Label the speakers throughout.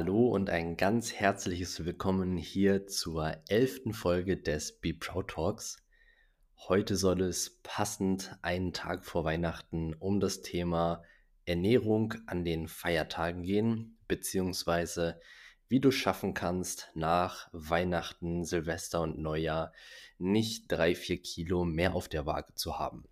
Speaker 1: Hallo und ein ganz herzliches Willkommen hier zur elften Folge des Be Proud Talks. Heute soll es passend einen Tag vor Weihnachten um das Thema Ernährung an den Feiertagen gehen, beziehungsweise wie du schaffen kannst, nach Weihnachten, Silvester und Neujahr nicht drei, vier Kilo mehr auf der Waage zu haben.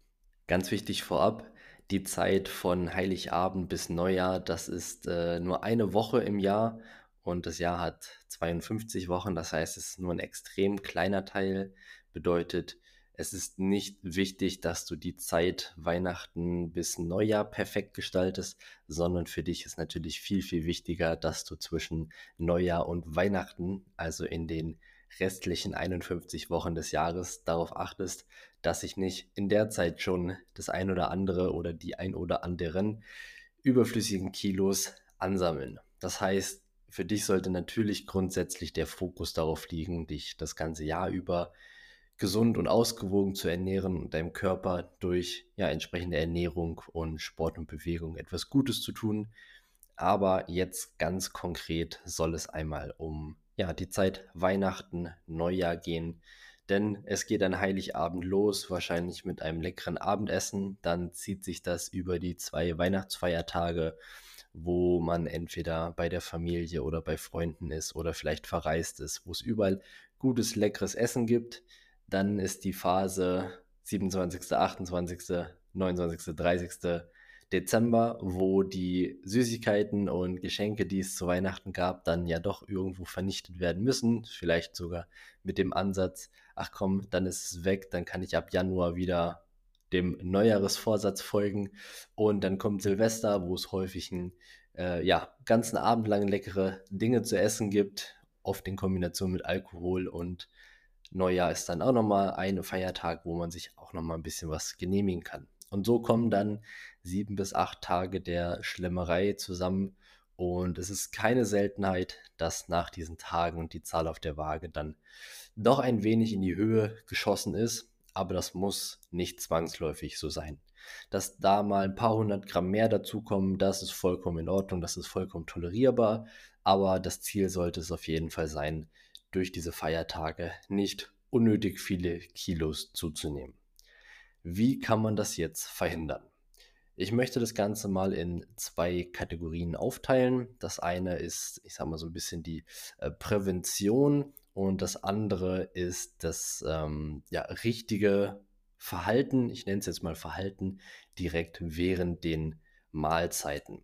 Speaker 1: Ganz wichtig vorab, die Zeit von Heiligabend bis Neujahr, das ist äh, nur eine Woche im Jahr und das Jahr hat 52 Wochen, das heißt, es ist nur ein extrem kleiner Teil, bedeutet, es ist nicht wichtig, dass du die Zeit Weihnachten bis Neujahr perfekt gestaltest, sondern für dich ist natürlich viel, viel wichtiger, dass du zwischen Neujahr und Weihnachten, also in den restlichen 51 Wochen des Jahres darauf achtest, dass sich nicht in der Zeit schon das ein oder andere oder die ein oder anderen überflüssigen Kilos ansammeln. Das heißt, für dich sollte natürlich grundsätzlich der Fokus darauf liegen, dich das ganze Jahr über gesund und ausgewogen zu ernähren und deinem Körper durch ja, entsprechende Ernährung und Sport und Bewegung etwas Gutes zu tun. Aber jetzt ganz konkret soll es einmal um ja, die Zeit Weihnachten, Neujahr gehen. Denn es geht an Heiligabend los, wahrscheinlich mit einem leckeren Abendessen. Dann zieht sich das über die zwei Weihnachtsfeiertage, wo man entweder bei der Familie oder bei Freunden ist oder vielleicht verreist ist, wo es überall gutes, leckeres Essen gibt. Dann ist die Phase 27., 28., 29., 30. Dezember, wo die Süßigkeiten und Geschenke, die es zu Weihnachten gab, dann ja doch irgendwo vernichtet werden müssen. Vielleicht sogar mit dem Ansatz, ach komm, dann ist es weg, dann kann ich ab Januar wieder dem Neujahresvorsatz folgen. Und dann kommt Silvester, wo es häufig einen äh, ja, ganzen Abend lang leckere Dinge zu essen gibt, oft in Kombination mit Alkohol und Neujahr ist dann auch nochmal ein Feiertag, wo man sich auch nochmal ein bisschen was genehmigen kann. Und so kommen dann sieben bis acht Tage der Schlemmerei zusammen. Und es ist keine Seltenheit, dass nach diesen Tagen die Zahl auf der Waage dann doch ein wenig in die Höhe geschossen ist. Aber das muss nicht zwangsläufig so sein. Dass da mal ein paar hundert Gramm mehr dazukommen, das ist vollkommen in Ordnung, das ist vollkommen tolerierbar. Aber das Ziel sollte es auf jeden Fall sein, durch diese Feiertage nicht unnötig viele Kilos zuzunehmen. Wie kann man das jetzt verhindern? Ich möchte das Ganze mal in zwei Kategorien aufteilen. Das eine ist, ich sage mal so ein bisschen die äh, Prävention und das andere ist das ähm, ja, richtige Verhalten, ich nenne es jetzt mal Verhalten, direkt während den Mahlzeiten.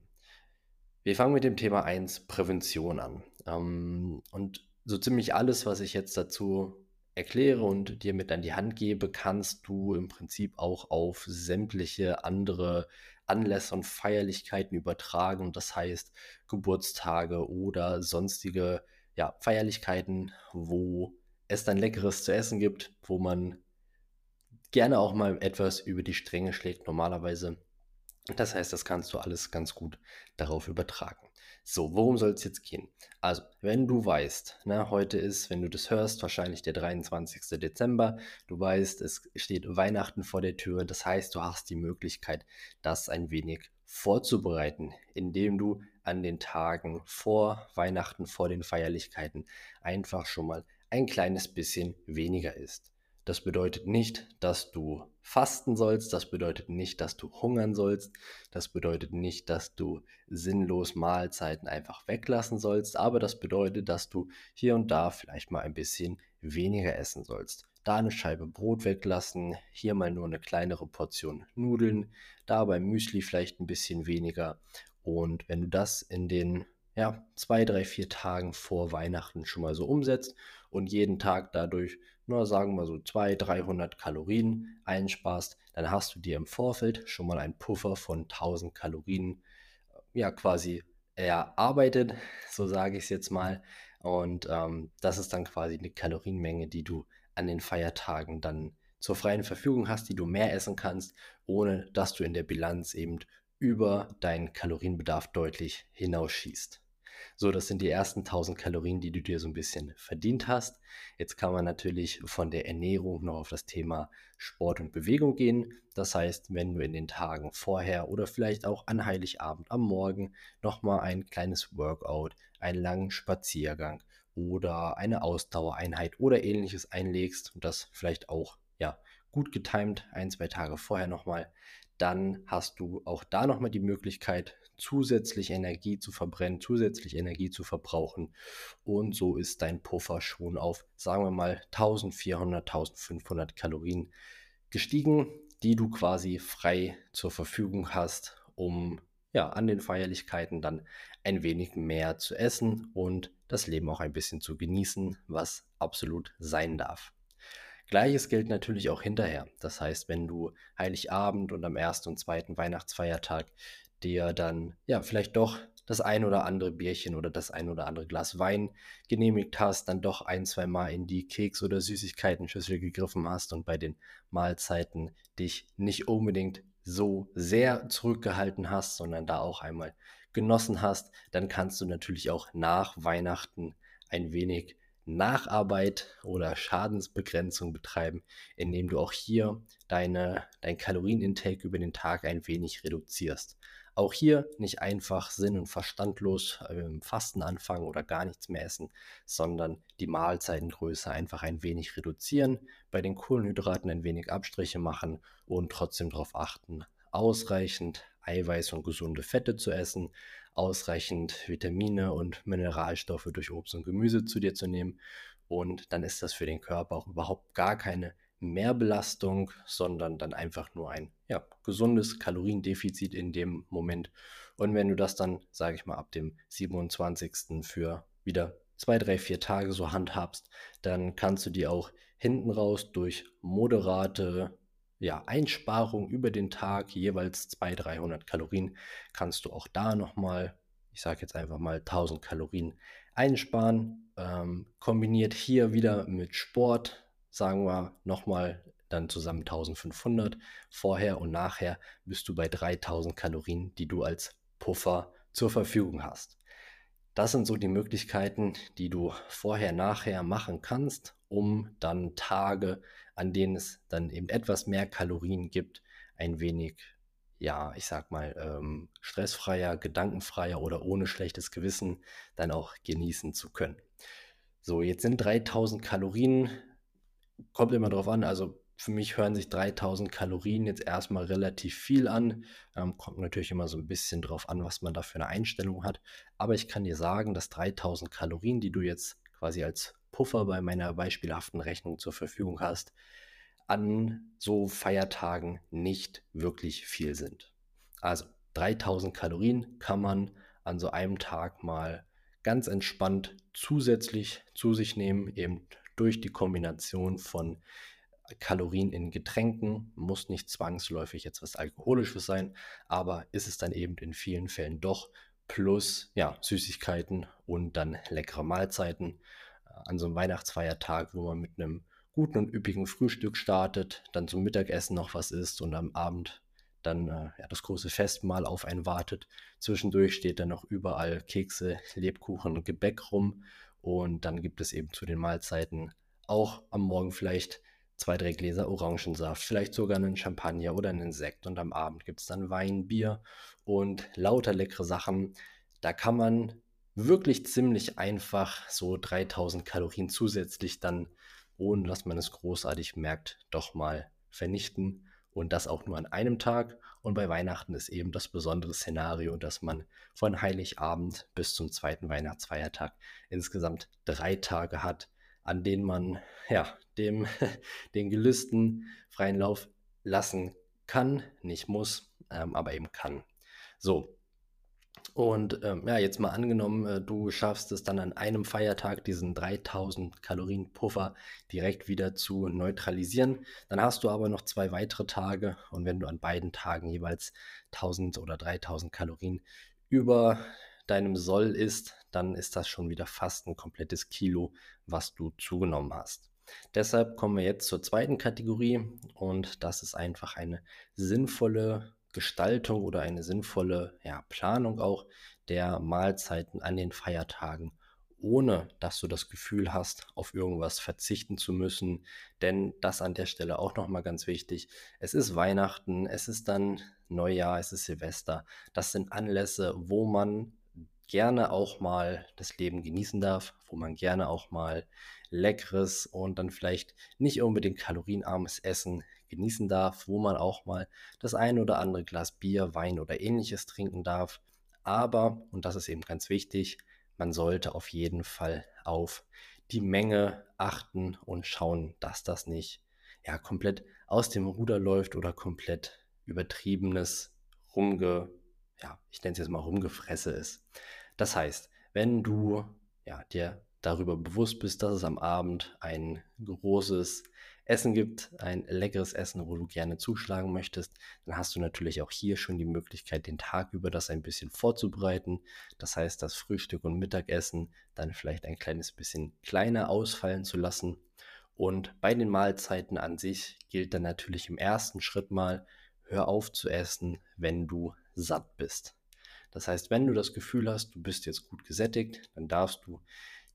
Speaker 1: Wir fangen mit dem Thema 1 Prävention an. Ähm, und so ziemlich alles, was ich jetzt dazu erkläre und dir mit an die Hand gebe, kannst du im Prinzip auch auf sämtliche andere Anlässe und Feierlichkeiten übertragen. Das heißt Geburtstage oder sonstige ja, Feierlichkeiten, wo es dann leckeres zu essen gibt, wo man gerne auch mal etwas über die Stränge schlägt normalerweise. Das heißt, das kannst du alles ganz gut darauf übertragen. So, worum soll es jetzt gehen? Also, wenn du weißt, ne, heute ist, wenn du das hörst, wahrscheinlich der 23. Dezember, du weißt, es steht Weihnachten vor der Tür, das heißt, du hast die Möglichkeit, das ein wenig vorzubereiten, indem du an den Tagen vor Weihnachten, vor den Feierlichkeiten einfach schon mal ein kleines bisschen weniger isst. Das bedeutet nicht, dass du fasten sollst, das bedeutet nicht, dass du hungern sollst, das bedeutet nicht, dass du sinnlos Mahlzeiten einfach weglassen sollst, aber das bedeutet, dass du hier und da vielleicht mal ein bisschen weniger essen sollst. Da eine Scheibe Brot weglassen, hier mal nur eine kleinere Portion Nudeln, da beim Müsli vielleicht ein bisschen weniger. Und wenn du das in den ja, zwei, drei, vier Tagen vor Weihnachten schon mal so umsetzt und jeden Tag dadurch nur sagen wir so 200, 300 Kalorien einsparst, dann hast du dir im Vorfeld schon mal einen Puffer von 1000 Kalorien äh, ja quasi erarbeitet, so sage ich es jetzt mal. Und ähm, das ist dann quasi eine Kalorienmenge, die du an den Feiertagen dann zur freien Verfügung hast, die du mehr essen kannst, ohne dass du in der Bilanz eben über deinen Kalorienbedarf deutlich hinausschießt. So, das sind die ersten 1000 Kalorien, die du dir so ein bisschen verdient hast. Jetzt kann man natürlich von der Ernährung noch auf das Thema Sport und Bewegung gehen. Das heißt, wenn du in den Tagen vorher oder vielleicht auch an Heiligabend am Morgen nochmal ein kleines Workout, einen langen Spaziergang oder eine Ausdauereinheit oder ähnliches einlegst und das vielleicht auch ja gut getimt ein, zwei Tage vorher nochmal, dann hast du auch da nochmal die Möglichkeit, zusätzlich Energie zu verbrennen, zusätzlich Energie zu verbrauchen. Und so ist dein Puffer schon auf, sagen wir mal, 1400, 1500 Kalorien gestiegen, die du quasi frei zur Verfügung hast, um ja, an den Feierlichkeiten dann ein wenig mehr zu essen und das Leben auch ein bisschen zu genießen, was absolut sein darf. Gleiches gilt natürlich auch hinterher. Das heißt, wenn du Heiligabend und am ersten und zweiten Weihnachtsfeiertag dir dann ja vielleicht doch das ein oder andere Bierchen oder das ein oder andere Glas Wein genehmigt hast, dann doch ein, zwei Mal in die Keks- oder Süßigkeiten-Schüssel gegriffen hast und bei den Mahlzeiten dich nicht unbedingt so sehr zurückgehalten hast, sondern da auch einmal genossen hast, dann kannst du natürlich auch nach Weihnachten ein wenig Nacharbeit oder Schadensbegrenzung betreiben, indem du auch hier deine, dein Kalorienintake über den Tag ein wenig reduzierst. Auch hier nicht einfach sinn- und verstandlos äh, Fasten anfangen oder gar nichts mehr essen, sondern die Mahlzeitengröße einfach ein wenig reduzieren, bei den Kohlenhydraten ein wenig Abstriche machen und trotzdem darauf achten, ausreichend Eiweiß und gesunde Fette zu essen, ausreichend Vitamine und Mineralstoffe durch Obst und Gemüse zu dir zu nehmen. Und dann ist das für den Körper auch überhaupt gar keine Mehrbelastung, sondern dann einfach nur ein ja, gesundes Kaloriendefizit in dem Moment. Und wenn du das dann, sage ich mal, ab dem 27. für wieder zwei, drei, vier Tage so handhabst, dann kannst du dir auch hinten raus durch moderate ja, Einsparung über den Tag, jeweils 200, 300 Kalorien, kannst du auch da nochmal, ich sage jetzt einfach mal 1000 Kalorien einsparen. Ähm, kombiniert hier wieder mit Sport, sagen wir nochmal dann zusammen 1500. Vorher und nachher bist du bei 3000 Kalorien, die du als Puffer zur Verfügung hast. Das sind so die Möglichkeiten, die du vorher, nachher machen kannst, um dann Tage, an denen es dann eben etwas mehr Kalorien gibt, ein wenig, ja, ich sag mal, ähm, stressfreier, gedankenfreier oder ohne schlechtes Gewissen dann auch genießen zu können. So, jetzt sind 3000 Kalorien kommt immer drauf an. Also für mich hören sich 3000 Kalorien jetzt erstmal relativ viel an. Ähm, kommt natürlich immer so ein bisschen drauf an, was man da für eine Einstellung hat. Aber ich kann dir sagen, dass 3000 Kalorien, die du jetzt quasi als Puffer bei meiner beispielhaften Rechnung zur Verfügung hast, an so Feiertagen nicht wirklich viel sind. Also 3000 Kalorien kann man an so einem Tag mal ganz entspannt zusätzlich zu sich nehmen, eben durch die Kombination von Kalorien in Getränken, muss nicht zwangsläufig jetzt was Alkoholisches sein, aber ist es dann eben in vielen Fällen doch, plus ja, Süßigkeiten und dann leckere Mahlzeiten äh, an so einem Weihnachtsfeiertag, wo man mit einem guten und üppigen Frühstück startet, dann zum Mittagessen noch was isst und am Abend dann äh, ja, das große Festmahl auf einen wartet. Zwischendurch steht dann noch überall Kekse, Lebkuchen und Gebäck rum und dann gibt es eben zu den Mahlzeiten auch am Morgen vielleicht zwei, drei Gläser Orangensaft, vielleicht sogar einen Champagner oder einen Sekt. Und am Abend gibt es dann Wein, Bier und lauter leckere Sachen. Da kann man wirklich ziemlich einfach so 3000 Kalorien zusätzlich dann, ohne dass man es großartig merkt, doch mal vernichten. Und das auch nur an einem Tag. Und bei Weihnachten ist eben das besondere Szenario, dass man von Heiligabend bis zum zweiten Weihnachtsfeiertag insgesamt drei Tage hat, an denen man ja dem den Gelüsten freien Lauf lassen kann, nicht muss, ähm, aber eben kann. So, und ähm, ja, jetzt mal angenommen, äh, du schaffst es dann an einem Feiertag, diesen 3000 Kalorien Puffer direkt wieder zu neutralisieren. Dann hast du aber noch zwei weitere Tage und wenn du an beiden Tagen jeweils 1000 oder 3000 Kalorien über deinem Soll isst, dann ist das schon wieder fast ein komplettes Kilo, was du zugenommen hast. Deshalb kommen wir jetzt zur zweiten Kategorie und das ist einfach eine sinnvolle Gestaltung oder eine sinnvolle ja, Planung auch der Mahlzeiten an den Feiertagen, ohne dass du das Gefühl hast, auf irgendwas verzichten zu müssen. Denn das an der Stelle auch nochmal ganz wichtig. Es ist Weihnachten, es ist dann Neujahr, es ist Silvester. Das sind Anlässe, wo man gerne auch mal das Leben genießen darf, wo man gerne auch mal leckeres und dann vielleicht nicht unbedingt kalorienarmes Essen genießen darf, wo man auch mal das ein oder andere Glas Bier, Wein oder ähnliches trinken darf. Aber, und das ist eben ganz wichtig, man sollte auf jeden Fall auf die Menge achten und schauen, dass das nicht ja komplett aus dem Ruder läuft oder komplett übertriebenes rumge ja, ich nenne es jetzt mal rumgefresse ist. Das heißt, wenn du ja, dir darüber bewusst bist, dass es am Abend ein großes Essen gibt, ein leckeres Essen, wo du gerne zuschlagen möchtest, dann hast du natürlich auch hier schon die Möglichkeit, den Tag über das ein bisschen vorzubereiten. Das heißt, das Frühstück und Mittagessen dann vielleicht ein kleines bisschen kleiner ausfallen zu lassen. Und bei den Mahlzeiten an sich gilt dann natürlich im ersten Schritt mal, hör auf zu essen, wenn du satt bist. Das heißt, wenn du das Gefühl hast, du bist jetzt gut gesättigt, dann darfst du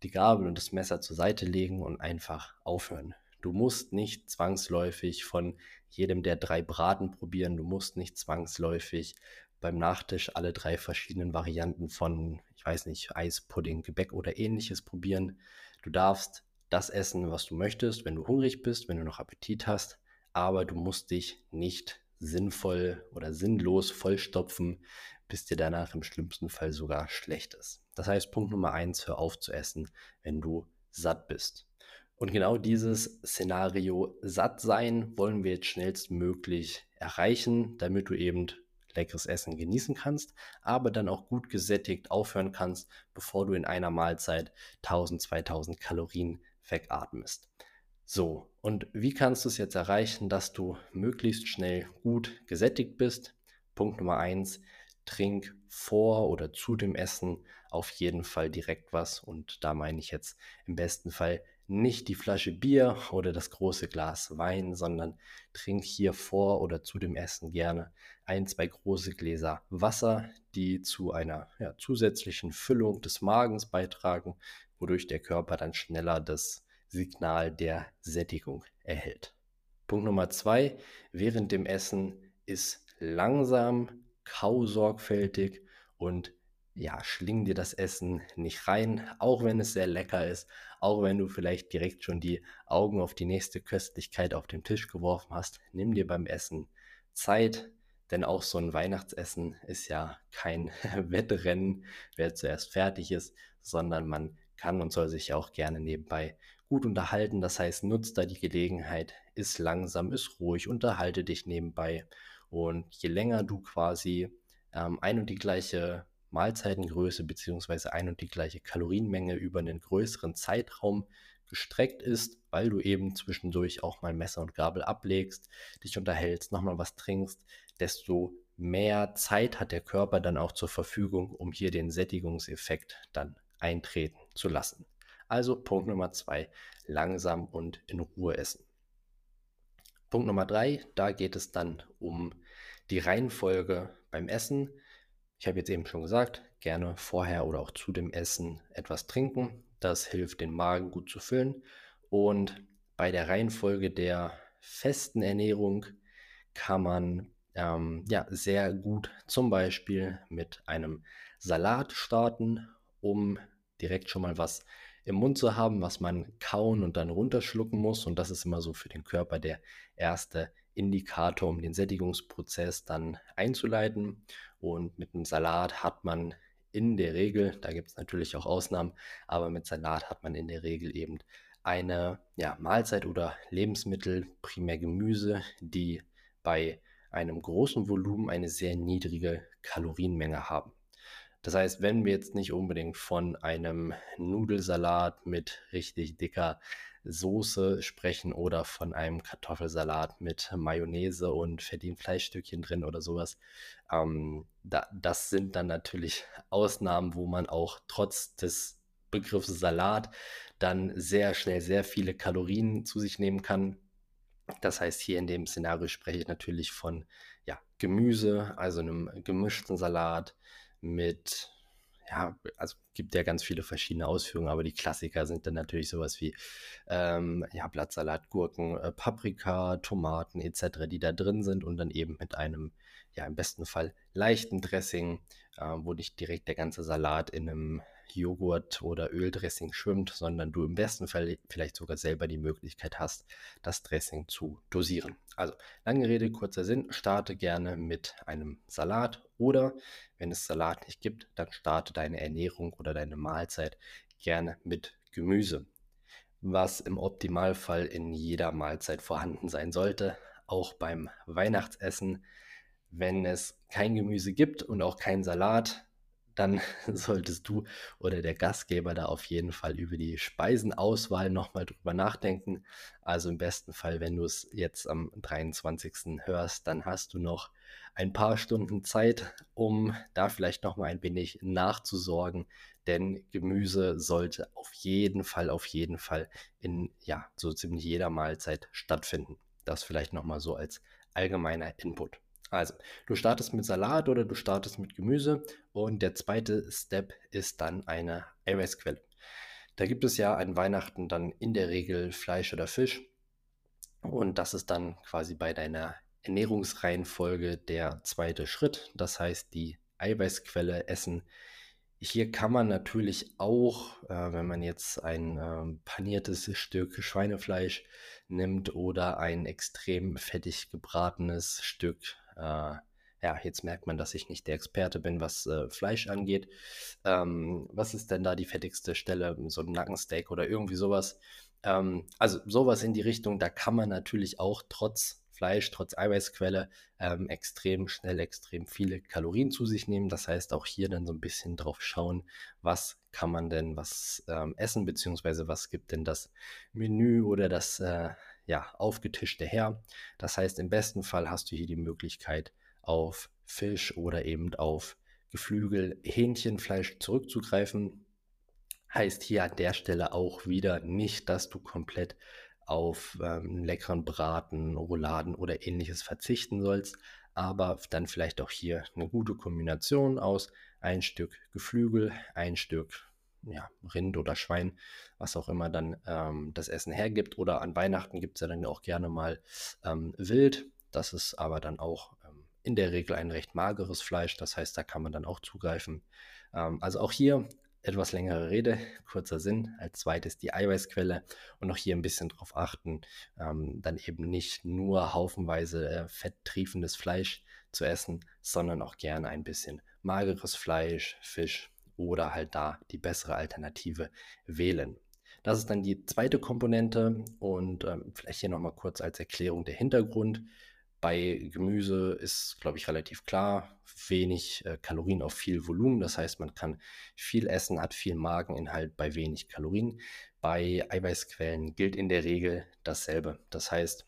Speaker 1: die Gabel und das Messer zur Seite legen und einfach aufhören. Du musst nicht zwangsläufig von jedem der drei Braten probieren. Du musst nicht zwangsläufig beim Nachtisch alle drei verschiedenen Varianten von, ich weiß nicht, Eis, Pudding, Gebäck oder ähnliches probieren. Du darfst das essen, was du möchtest, wenn du hungrig bist, wenn du noch Appetit hast, aber du musst dich nicht sinnvoll oder sinnlos vollstopfen, bis dir danach im schlimmsten Fall sogar schlecht ist. Das heißt, Punkt Nummer eins, hör auf zu essen, wenn du satt bist. Und genau dieses Szenario satt sein wollen wir jetzt schnellstmöglich erreichen, damit du eben leckeres Essen genießen kannst, aber dann auch gut gesättigt aufhören kannst, bevor du in einer Mahlzeit 1000, 2000 Kalorien wegatmest. So, und wie kannst du es jetzt erreichen, dass du möglichst schnell gut gesättigt bist? Punkt Nummer eins, trink vor oder zu dem Essen auf jeden Fall direkt was. Und da meine ich jetzt im besten Fall nicht die Flasche Bier oder das große Glas Wein, sondern trink hier vor oder zu dem Essen gerne ein, zwei große Gläser Wasser, die zu einer ja, zusätzlichen Füllung des Magens beitragen, wodurch der Körper dann schneller das Signal der Sättigung erhält. Punkt Nummer zwei, während dem Essen ist langsam, kau sorgfältig und ja, schling dir das Essen nicht rein, auch wenn es sehr lecker ist, auch wenn du vielleicht direkt schon die Augen auf die nächste Köstlichkeit auf den Tisch geworfen hast. Nimm dir beim Essen Zeit, denn auch so ein Weihnachtsessen ist ja kein Wettrennen, wer zuerst fertig ist, sondern man kann und soll sich auch gerne nebenbei gut unterhalten. Das heißt, nutzt da die Gelegenheit, ist langsam, ist ruhig, unterhalte dich nebenbei. Und je länger du quasi ähm, ein und die gleiche Mahlzeitengröße bzw. ein und die gleiche Kalorienmenge über einen größeren Zeitraum gestreckt ist, weil du eben zwischendurch auch mal Messer und Gabel ablegst, dich unterhältst, nochmal was trinkst, desto mehr Zeit hat der Körper dann auch zur Verfügung, um hier den Sättigungseffekt dann eintreten zu lassen. Also Punkt Nummer zwei, langsam und in Ruhe essen. Punkt Nummer drei, da geht es dann um die Reihenfolge beim Essen. Ich habe jetzt eben schon gesagt, gerne vorher oder auch zu dem Essen etwas trinken. Das hilft, den Magen gut zu füllen. Und bei der Reihenfolge der festen Ernährung kann man ähm, ja, sehr gut zum Beispiel mit einem Salat starten, um direkt schon mal was im Mund zu haben, was man kauen und dann runterschlucken muss. Und das ist immer so für den Körper der erste Indikator, um den Sättigungsprozess dann einzuleiten. Und mit einem Salat hat man in der Regel, da gibt es natürlich auch Ausnahmen, aber mit Salat hat man in der Regel eben eine ja, Mahlzeit oder Lebensmittel, primär Gemüse, die bei einem großen Volumen eine sehr niedrige Kalorienmenge haben. Das heißt, wenn wir jetzt nicht unbedingt von einem Nudelsalat mit richtig dicker Soße sprechen oder von einem Kartoffelsalat mit Mayonnaise und verdienten Fleischstückchen drin oder sowas, ähm, da, das sind dann natürlich Ausnahmen, wo man auch trotz des Begriffs Salat dann sehr schnell sehr viele Kalorien zu sich nehmen kann. Das heißt, hier in dem Szenario spreche ich natürlich von ja, Gemüse, also einem gemischten Salat, mit ja, also gibt ja ganz viele verschiedene Ausführungen, aber die Klassiker sind dann natürlich sowas wie ähm, ja, Blattsalat, Gurken, äh, Paprika, Tomaten etc., die da drin sind und dann eben mit einem, ja, im besten Fall leichten Dressing, äh, wo nicht direkt der ganze Salat in einem Joghurt oder Öldressing schwimmt, sondern du im besten Fall vielleicht sogar selber die Möglichkeit hast, das Dressing zu dosieren. Also lange Rede, kurzer Sinn, starte gerne mit einem Salat oder wenn es Salat nicht gibt, dann starte deine Ernährung oder deine Mahlzeit gerne mit Gemüse, was im Optimalfall in jeder Mahlzeit vorhanden sein sollte, auch beim Weihnachtsessen. Wenn es kein Gemüse gibt und auch kein Salat, dann solltest du oder der Gastgeber da auf jeden Fall über die Speisenauswahl nochmal drüber nachdenken. Also im besten Fall, wenn du es jetzt am 23. hörst, dann hast du noch ein paar Stunden Zeit, um da vielleicht nochmal ein wenig nachzusorgen. Denn Gemüse sollte auf jeden Fall, auf jeden Fall in ja, so ziemlich jeder Mahlzeit stattfinden. Das vielleicht nochmal so als allgemeiner Input. Also, du startest mit Salat oder du startest mit Gemüse und der zweite Step ist dann eine Eiweißquelle. Da gibt es ja an Weihnachten dann in der Regel Fleisch oder Fisch und das ist dann quasi bei deiner Ernährungsreihenfolge der zweite Schritt. Das heißt, die Eiweißquelle essen. Hier kann man natürlich auch, äh, wenn man jetzt ein äh, paniertes Stück Schweinefleisch nimmt oder ein extrem fettig gebratenes Stück ja, jetzt merkt man, dass ich nicht der Experte bin, was äh, Fleisch angeht. Ähm, was ist denn da die fettigste Stelle? So ein Nackensteak oder irgendwie sowas. Ähm, also sowas in die Richtung, da kann man natürlich auch trotz Fleisch, trotz Eiweißquelle ähm, extrem schnell, extrem viele Kalorien zu sich nehmen. Das heißt, auch hier dann so ein bisschen drauf schauen, was kann man denn was ähm, essen, beziehungsweise was gibt denn das Menü oder das äh, ja, aufgetischte her. Das heißt, im besten Fall hast du hier die Möglichkeit, auf Fisch oder eben auf Geflügel, Hähnchenfleisch zurückzugreifen. Heißt hier an der Stelle auch wieder nicht, dass du komplett auf ähm, leckeren Braten, Rouladen oder ähnliches verzichten sollst, aber dann vielleicht auch hier eine gute Kombination aus ein Stück Geflügel, ein Stück ja, Rind oder Schwein, was auch immer dann ähm, das Essen hergibt. Oder an Weihnachten gibt es ja dann auch gerne mal ähm, Wild. Das ist aber dann auch ähm, in der Regel ein recht mageres Fleisch. Das heißt, da kann man dann auch zugreifen. Ähm, also auch hier etwas längere Rede, kurzer Sinn. Als zweites die Eiweißquelle und auch hier ein bisschen darauf achten, ähm, dann eben nicht nur haufenweise äh, fetttriefendes Fleisch zu essen, sondern auch gerne ein bisschen mageres Fleisch, Fisch, oder halt da die bessere Alternative wählen. Das ist dann die zweite Komponente und ähm, vielleicht hier nochmal kurz als Erklärung der Hintergrund. Bei Gemüse ist, glaube ich, relativ klar, wenig äh, Kalorien auf viel Volumen. Das heißt, man kann viel essen, hat viel Mageninhalt bei wenig Kalorien. Bei Eiweißquellen gilt in der Regel dasselbe. Das heißt,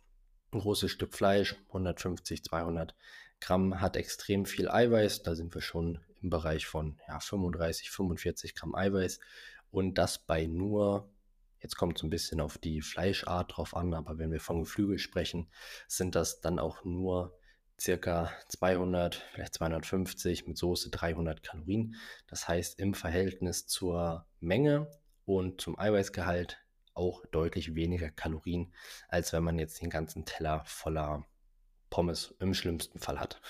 Speaker 1: ein großes Stück Fleisch, 150, 200 Gramm, hat extrem viel Eiweiß. Da sind wir schon im Bereich von ja, 35, 45 Gramm Eiweiß und das bei nur, jetzt kommt es ein bisschen auf die Fleischart drauf an, aber wenn wir von Geflügel sprechen, sind das dann auch nur circa 200, vielleicht 250 mit Soße 300 Kalorien. Das heißt im Verhältnis zur Menge und zum Eiweißgehalt auch deutlich weniger Kalorien, als wenn man jetzt den ganzen Teller voller Pommes im schlimmsten Fall hat.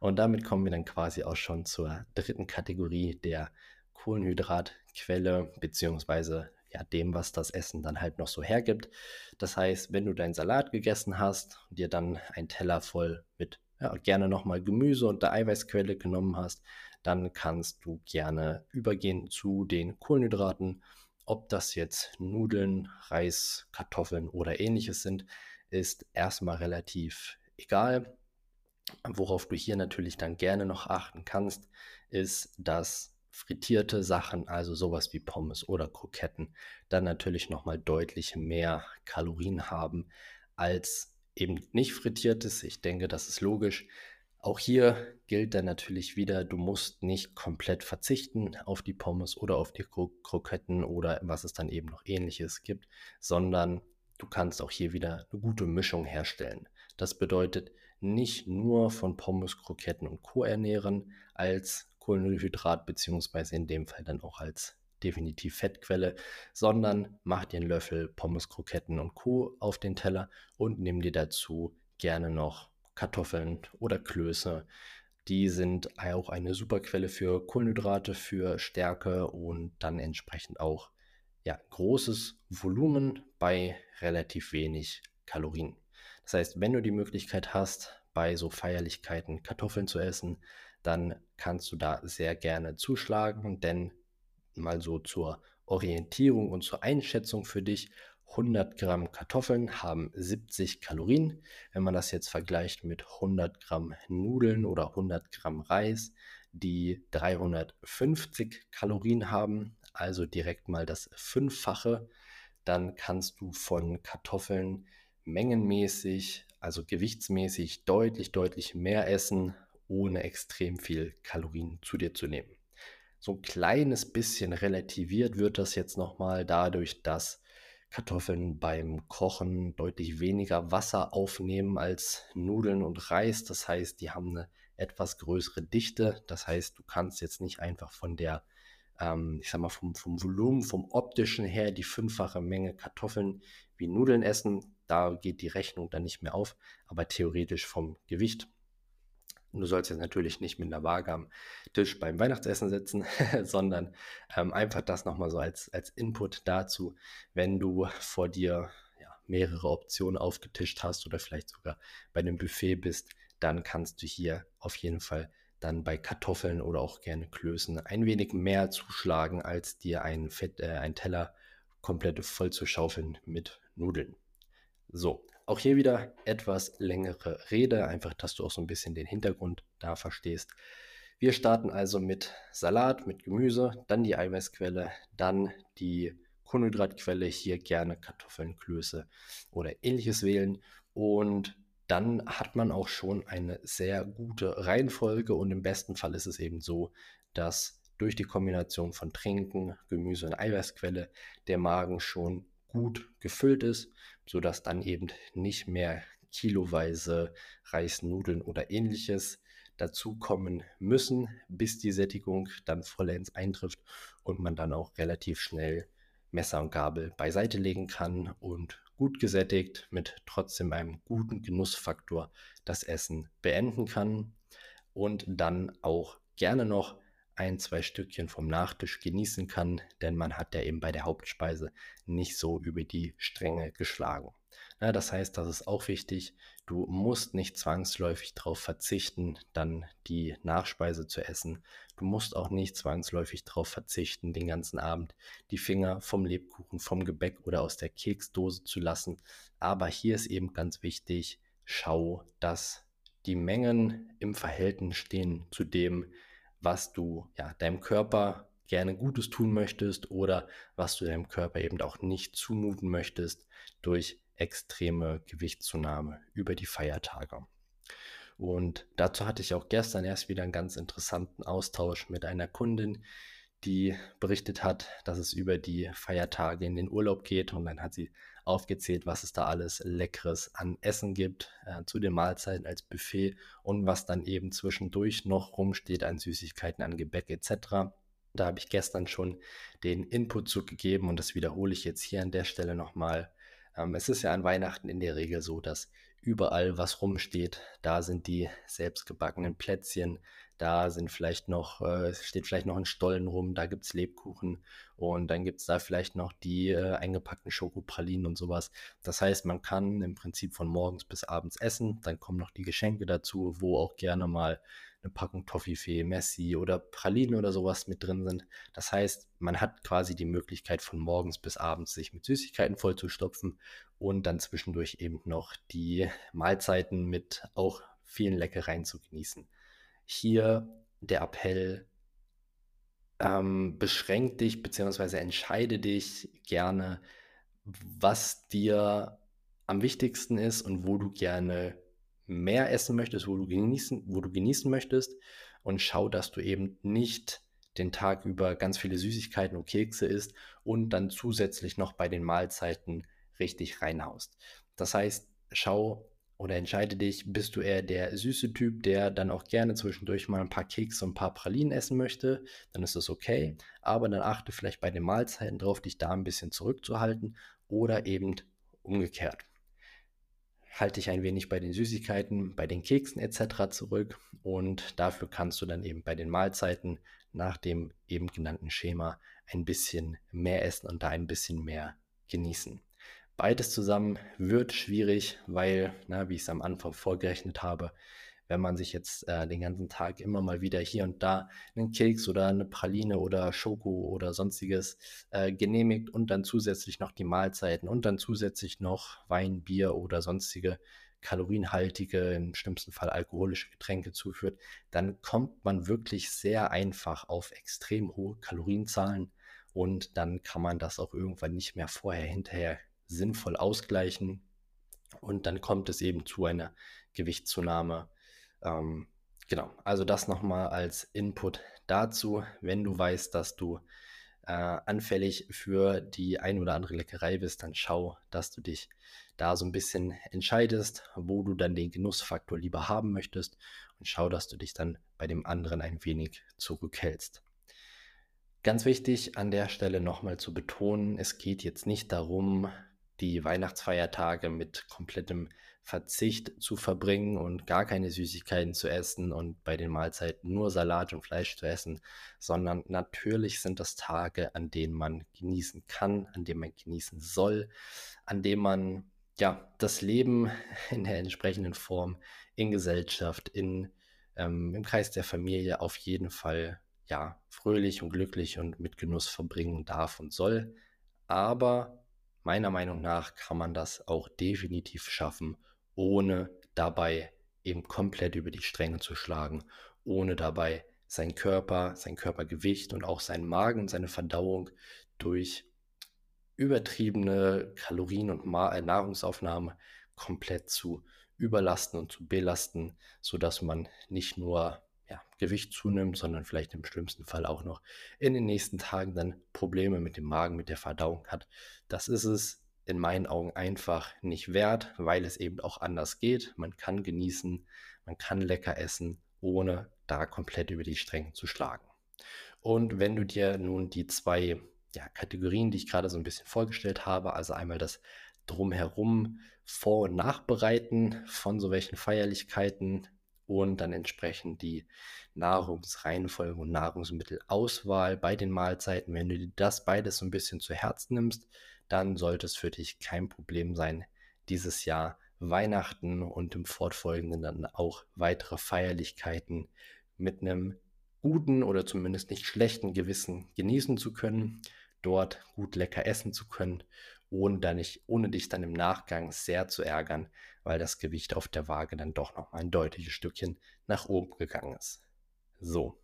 Speaker 1: Und damit kommen wir dann quasi auch schon zur dritten Kategorie der Kohlenhydratquelle, beziehungsweise ja, dem, was das Essen dann halt noch so hergibt. Das heißt, wenn du deinen Salat gegessen hast und dir dann einen Teller voll mit ja, gerne nochmal Gemüse und der Eiweißquelle genommen hast, dann kannst du gerne übergehen zu den Kohlenhydraten. Ob das jetzt Nudeln, Reis, Kartoffeln oder ähnliches sind, ist erstmal relativ egal. Worauf du hier natürlich dann gerne noch achten kannst, ist, dass frittierte Sachen, also sowas wie Pommes oder Kroketten, dann natürlich nochmal deutlich mehr Kalorien haben als eben nicht frittiertes. Ich denke, das ist logisch. Auch hier gilt dann natürlich wieder, du musst nicht komplett verzichten auf die Pommes oder auf die Kroketten oder was es dann eben noch ähnliches gibt, sondern du kannst auch hier wieder eine gute Mischung herstellen. Das bedeutet nicht nur von Pommes, Kroketten und Co. ernähren als Kohlenhydrat, beziehungsweise in dem Fall dann auch als definitiv Fettquelle, sondern mach dir einen Löffel Pommes, Kroketten und Co. auf den Teller und nimm dir dazu gerne noch Kartoffeln oder Klöße. Die sind auch eine super Quelle für Kohlenhydrate, für Stärke und dann entsprechend auch ja, großes Volumen bei relativ wenig Kalorien. Das heißt, wenn du die Möglichkeit hast, bei so Feierlichkeiten Kartoffeln zu essen, dann kannst du da sehr gerne zuschlagen, denn mal so zur Orientierung und zur Einschätzung für dich, 100 Gramm Kartoffeln haben 70 Kalorien. Wenn man das jetzt vergleicht mit 100 Gramm Nudeln oder 100 Gramm Reis, die 350 Kalorien haben, also direkt mal das Fünffache, dann kannst du von Kartoffeln mengenmäßig, also gewichtsmäßig deutlich, deutlich mehr essen, ohne extrem viel Kalorien zu dir zu nehmen. So ein kleines bisschen relativiert wird das jetzt nochmal dadurch, dass Kartoffeln beim Kochen deutlich weniger Wasser aufnehmen als Nudeln und Reis. Das heißt, die haben eine etwas größere Dichte. Das heißt, du kannst jetzt nicht einfach von der, ähm, ich sag mal, vom, vom Volumen, vom optischen her die fünffache Menge Kartoffeln wie Nudeln essen. Da geht die Rechnung dann nicht mehr auf. Aber theoretisch vom Gewicht und du sollst jetzt natürlich nicht mit einer Waage am Tisch beim Weihnachtsessen sitzen, sondern ähm, einfach das nochmal so als, als Input dazu, wenn du vor dir ja, mehrere Optionen aufgetischt hast oder vielleicht sogar bei einem Buffet bist, dann kannst du hier auf jeden Fall dann bei Kartoffeln oder auch gerne Klößen ein wenig mehr zuschlagen, als dir ein, Fett, äh, ein Teller komplett voll zu schaufeln mit Nudeln. So, auch hier wieder etwas längere Rede, einfach, dass du auch so ein bisschen den Hintergrund da verstehst. Wir starten also mit Salat, mit Gemüse, dann die Eiweißquelle, dann die Kohlenhydratquelle, hier gerne Kartoffeln, Klöße oder ähnliches wählen. Und dann hat man auch schon eine sehr gute Reihenfolge und im besten Fall ist es eben so, dass durch die Kombination von Trinken, Gemüse und Eiweißquelle der Magen schon gut gefüllt ist, sodass dann eben nicht mehr kiloweise Reis, Nudeln oder ähnliches dazukommen müssen, bis die Sättigung dann vollends eintrifft und man dann auch relativ schnell Messer und Gabel beiseite legen kann und gut gesättigt mit trotzdem einem guten Genussfaktor das Essen beenden kann und dann auch gerne noch ein, zwei Stückchen vom Nachtisch genießen kann, denn man hat ja eben bei der Hauptspeise nicht so über die Stränge geschlagen. Ja, das heißt, das ist auch wichtig, du musst nicht zwangsläufig darauf verzichten, dann die Nachspeise zu essen. Du musst auch nicht zwangsläufig darauf verzichten, den ganzen Abend die Finger vom Lebkuchen, vom Gebäck oder aus der Keksdose zu lassen. Aber hier ist eben ganz wichtig, schau, dass die Mengen im Verhältnis stehen zu dem, was du ja, deinem Körper gerne Gutes tun möchtest oder was du deinem Körper eben auch nicht zumuten möchtest durch extreme Gewichtszunahme über die Feiertage. Und dazu hatte ich auch gestern erst wieder einen ganz interessanten Austausch mit einer Kundin, die berichtet hat, dass es über die Feiertage in den Urlaub geht und dann hat sie aufgezählt, was es da alles Leckeres an Essen gibt, äh, zu den Mahlzeiten als Buffet und was dann eben zwischendurch noch rumsteht an Süßigkeiten, an Gebäck etc. Da habe ich gestern schon den Input zugegeben und das wiederhole ich jetzt hier an der Stelle nochmal. Ähm, es ist ja an Weihnachten in der Regel so, dass überall was rumsteht. Da sind die selbstgebackenen Plätzchen, da sind vielleicht noch, äh, steht vielleicht noch ein Stollen rum, da gibt es Lebkuchen und dann gibt es da vielleicht noch die äh, eingepackten Schokopralinen und sowas. Das heißt, man kann im Prinzip von morgens bis abends essen. Dann kommen noch die Geschenke dazu, wo auch gerne mal eine Packung Toffifee, Messi oder Pralinen oder sowas mit drin sind. Das heißt, man hat quasi die Möglichkeit von morgens bis abends sich mit Süßigkeiten vollzustopfen und dann zwischendurch eben noch die Mahlzeiten mit auch vielen Leckereien zu genießen hier der Appell, ähm, beschränk dich bzw. entscheide dich gerne, was dir am wichtigsten ist und wo du gerne mehr essen möchtest, wo du genießen, wo du genießen möchtest und schau, dass du eben nicht den Tag über ganz viele Süßigkeiten und Kekse isst und dann zusätzlich noch bei den Mahlzeiten richtig reinhaust. Das heißt, schau oder entscheide dich, bist du eher der süße Typ, der dann auch gerne zwischendurch mal ein paar Kekse und ein paar Pralinen essen möchte, dann ist das okay. Aber dann achte vielleicht bei den Mahlzeiten drauf, dich da ein bisschen zurückzuhalten oder eben umgekehrt. Halte dich ein wenig bei den Süßigkeiten, bei den Keksen etc. zurück und dafür kannst du dann eben bei den Mahlzeiten nach dem eben genannten Schema ein bisschen mehr essen und da ein bisschen mehr genießen. Beides zusammen wird schwierig, weil, na, wie ich es am Anfang vorgerechnet habe, wenn man sich jetzt äh, den ganzen Tag immer mal wieder hier und da einen Keks oder eine Praline oder Schoko oder sonstiges äh, genehmigt und dann zusätzlich noch die Mahlzeiten und dann zusätzlich noch Wein, Bier oder sonstige kalorienhaltige, im schlimmsten Fall alkoholische Getränke zuführt, dann kommt man wirklich sehr einfach auf extrem hohe Kalorienzahlen und dann kann man das auch irgendwann nicht mehr vorher, hinterher sinnvoll ausgleichen. Und dann kommt es eben zu einer Gewichtszunahme. Ähm, genau, also das nochmal als Input dazu. Wenn du weißt, dass du äh, anfällig für die ein oder andere Leckerei bist, dann schau, dass du dich da so ein bisschen entscheidest, wo du dann den Genussfaktor lieber haben möchtest und schau, dass du dich dann bei dem anderen ein wenig zurückhältst. Ganz wichtig an der Stelle nochmal zu betonen, es geht jetzt nicht darum, die Weihnachtsfeiertage mit komplettem Verzicht zu verbringen und gar keine Süßigkeiten zu essen und bei den Mahlzeiten nur Salat und Fleisch zu essen, sondern natürlich sind das Tage, an denen man genießen kann, an denen man genießen soll, an denen man ja das Leben in der entsprechenden Form in Gesellschaft, in, ähm, im Kreis der Familie auf jeden Fall ja fröhlich und glücklich und mit Genuss verbringen darf und soll. Aber meiner Meinung nach kann man das auch definitiv schaffen, ohne dabei eben komplett über die Stränge zu schlagen, ohne dabei sein Körper, sein Körpergewicht und auch seinen Magen und seine Verdauung durch übertriebene Kalorien und äh, Nahrungsaufnahme komplett zu überlasten und zu belasten, sodass man nicht nur ja, Gewicht zunimmt, sondern vielleicht im schlimmsten Fall auch noch in den nächsten Tagen dann Probleme mit dem Magen, mit der Verdauung hat. Das ist es in meinen Augen einfach nicht wert, weil es eben auch anders geht. Man kann genießen, man kann lecker essen, ohne da komplett über die Stränge zu schlagen. Und wenn du dir nun die zwei ja, Kategorien, die ich gerade so ein bisschen vorgestellt habe, also einmal das Drumherum, Vor- und Nachbereiten von so welchen Feierlichkeiten und dann entsprechend die Nahrungsreihenfolge und Nahrungsmittelauswahl bei den Mahlzeiten. Wenn du dir das beides so ein bisschen zu Herzen nimmst, dann sollte es für dich kein Problem sein, dieses Jahr Weihnachten und im fortfolgenden dann auch weitere Feierlichkeiten mit einem guten oder zumindest nicht schlechten Gewissen genießen zu können, dort gut lecker essen zu können, ohne, dann nicht, ohne dich dann im Nachgang sehr zu ärgern, weil das Gewicht auf der Waage dann doch noch ein deutliches Stückchen nach oben gegangen ist. So,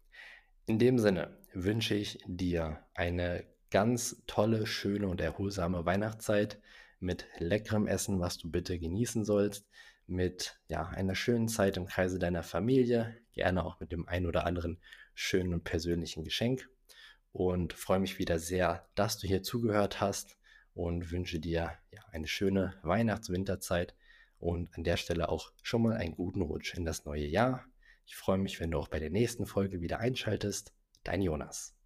Speaker 1: in dem Sinne wünsche ich dir eine ganz tolle, schöne und erholsame Weihnachtszeit mit leckerem Essen, was du bitte genießen sollst, mit ja, einer schönen Zeit im Kreise deiner Familie, gerne auch mit dem ein oder anderen schönen und persönlichen Geschenk und freue mich wieder sehr, dass du hier zugehört hast und wünsche dir ja, eine schöne Weihnachts-Winterzeit und an der Stelle auch schon mal einen guten Rutsch in das neue Jahr. Ich freue mich, wenn du auch bei der nächsten Folge wieder einschaltest. Dein Jonas.